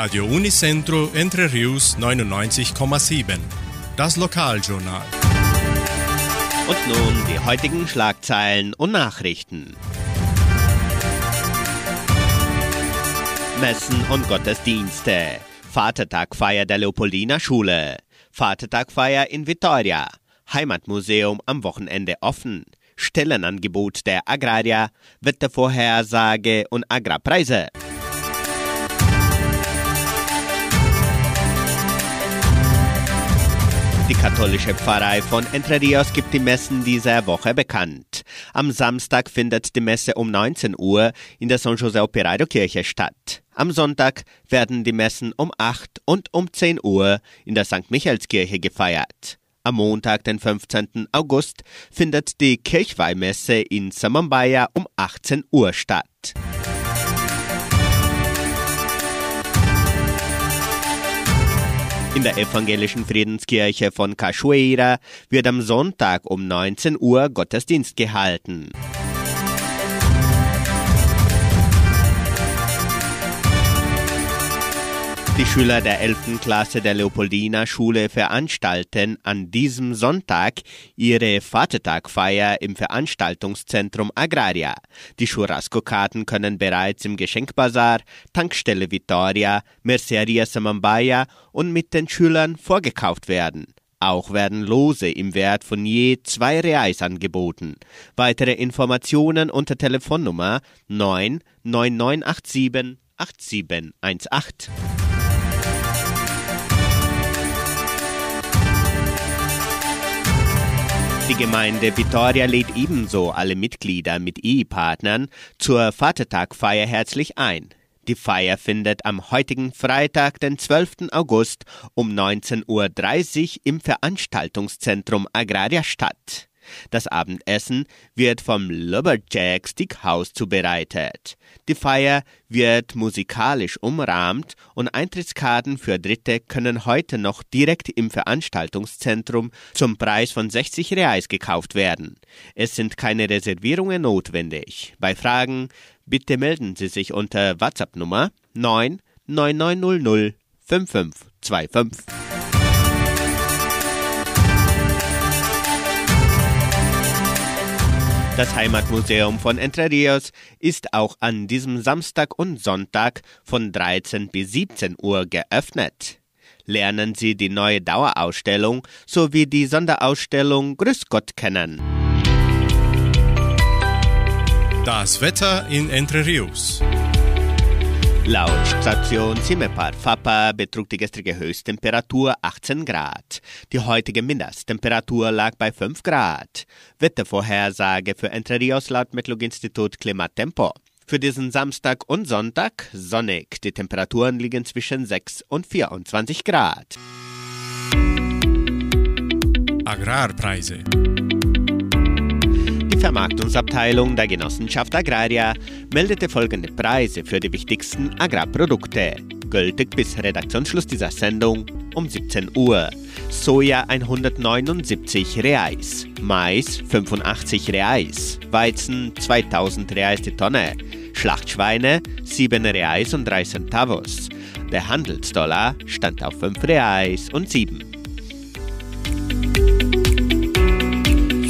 Radio Unicentro Entre Rius 99,7. Das Lokaljournal. Und nun die heutigen Schlagzeilen und Nachrichten. Messen und Gottesdienste. Vatertagfeier der Leopoldina Schule. Vatertagfeier in Vitoria. Heimatmuseum am Wochenende offen. Stellenangebot der Agraria, Wettervorhersage und Agrarpreise. Die katholische Pfarrei von Entre Rios gibt die Messen dieser Woche bekannt. Am Samstag findet die Messe um 19 Uhr in der San José Operario Kirche statt. Am Sonntag werden die Messen um 8 und um 10 Uhr in der St. Michaelskirche gefeiert. Am Montag, den 15. August, findet die Kirchweihmesse in Samambaya um 18 Uhr statt. In der evangelischen Friedenskirche von Cachoeira wird am Sonntag um 19 Uhr Gottesdienst gehalten. Die Schüler der 11. Klasse der Leopoldina Schule veranstalten an diesem Sonntag ihre Vatertagfeier im Veranstaltungszentrum Agraria. Die Churrasco-Karten können bereits im Geschenkbazar, Tankstelle Vittoria, Merceria Samambaya und mit den Schülern vorgekauft werden. Auch werden Lose im Wert von je zwei Reais angeboten. Weitere Informationen unter Telefonnummer 9 9987 8718. Die Gemeinde Vittoria lädt ebenso alle Mitglieder mit Ehepartnern zur Vatertagfeier herzlich ein. Die Feier findet am heutigen Freitag, den 12. August um 19.30 Uhr im Veranstaltungszentrum Agraria statt. Das Abendessen wird vom Lumberjack Stickhouse zubereitet. Die Feier wird musikalisch umrahmt und Eintrittskarten für Dritte können heute noch direkt im Veranstaltungszentrum zum Preis von 60 Reais gekauft werden. Es sind keine Reservierungen notwendig. Bei Fragen bitte melden Sie sich unter WhatsApp-Nummer 9 9900 5525. Das Heimatmuseum von Entre Rios ist auch an diesem Samstag und Sonntag von 13 bis 17 Uhr geöffnet. Lernen Sie die neue Dauerausstellung sowie die Sonderausstellung Grüß Gott kennen. Das Wetter in Entre Rios. Laut Station Simepar Fapa betrug die gestrige Höchsttemperatur 18 Grad. Die heutige Mindesttemperatur lag bei 5 Grad. Wettervorhersage für Entre Rios laut Metlog-Institut Klimatempo. Für diesen Samstag und Sonntag sonnig. Die Temperaturen liegen zwischen 6 und 24 Grad. Agrarpreise. Die Vermarktungsabteilung der Genossenschaft Agraria meldete folgende Preise für die wichtigsten Agrarprodukte, gültig bis Redaktionsschluss dieser Sendung um 17 Uhr. Soja 179 Reais, Mais 85 Reais, Weizen 2000 Reais die Tonne, Schlachtschweine 7 Reais und 3 Centavos. Der Handelsdollar stand auf 5 Reais und 7.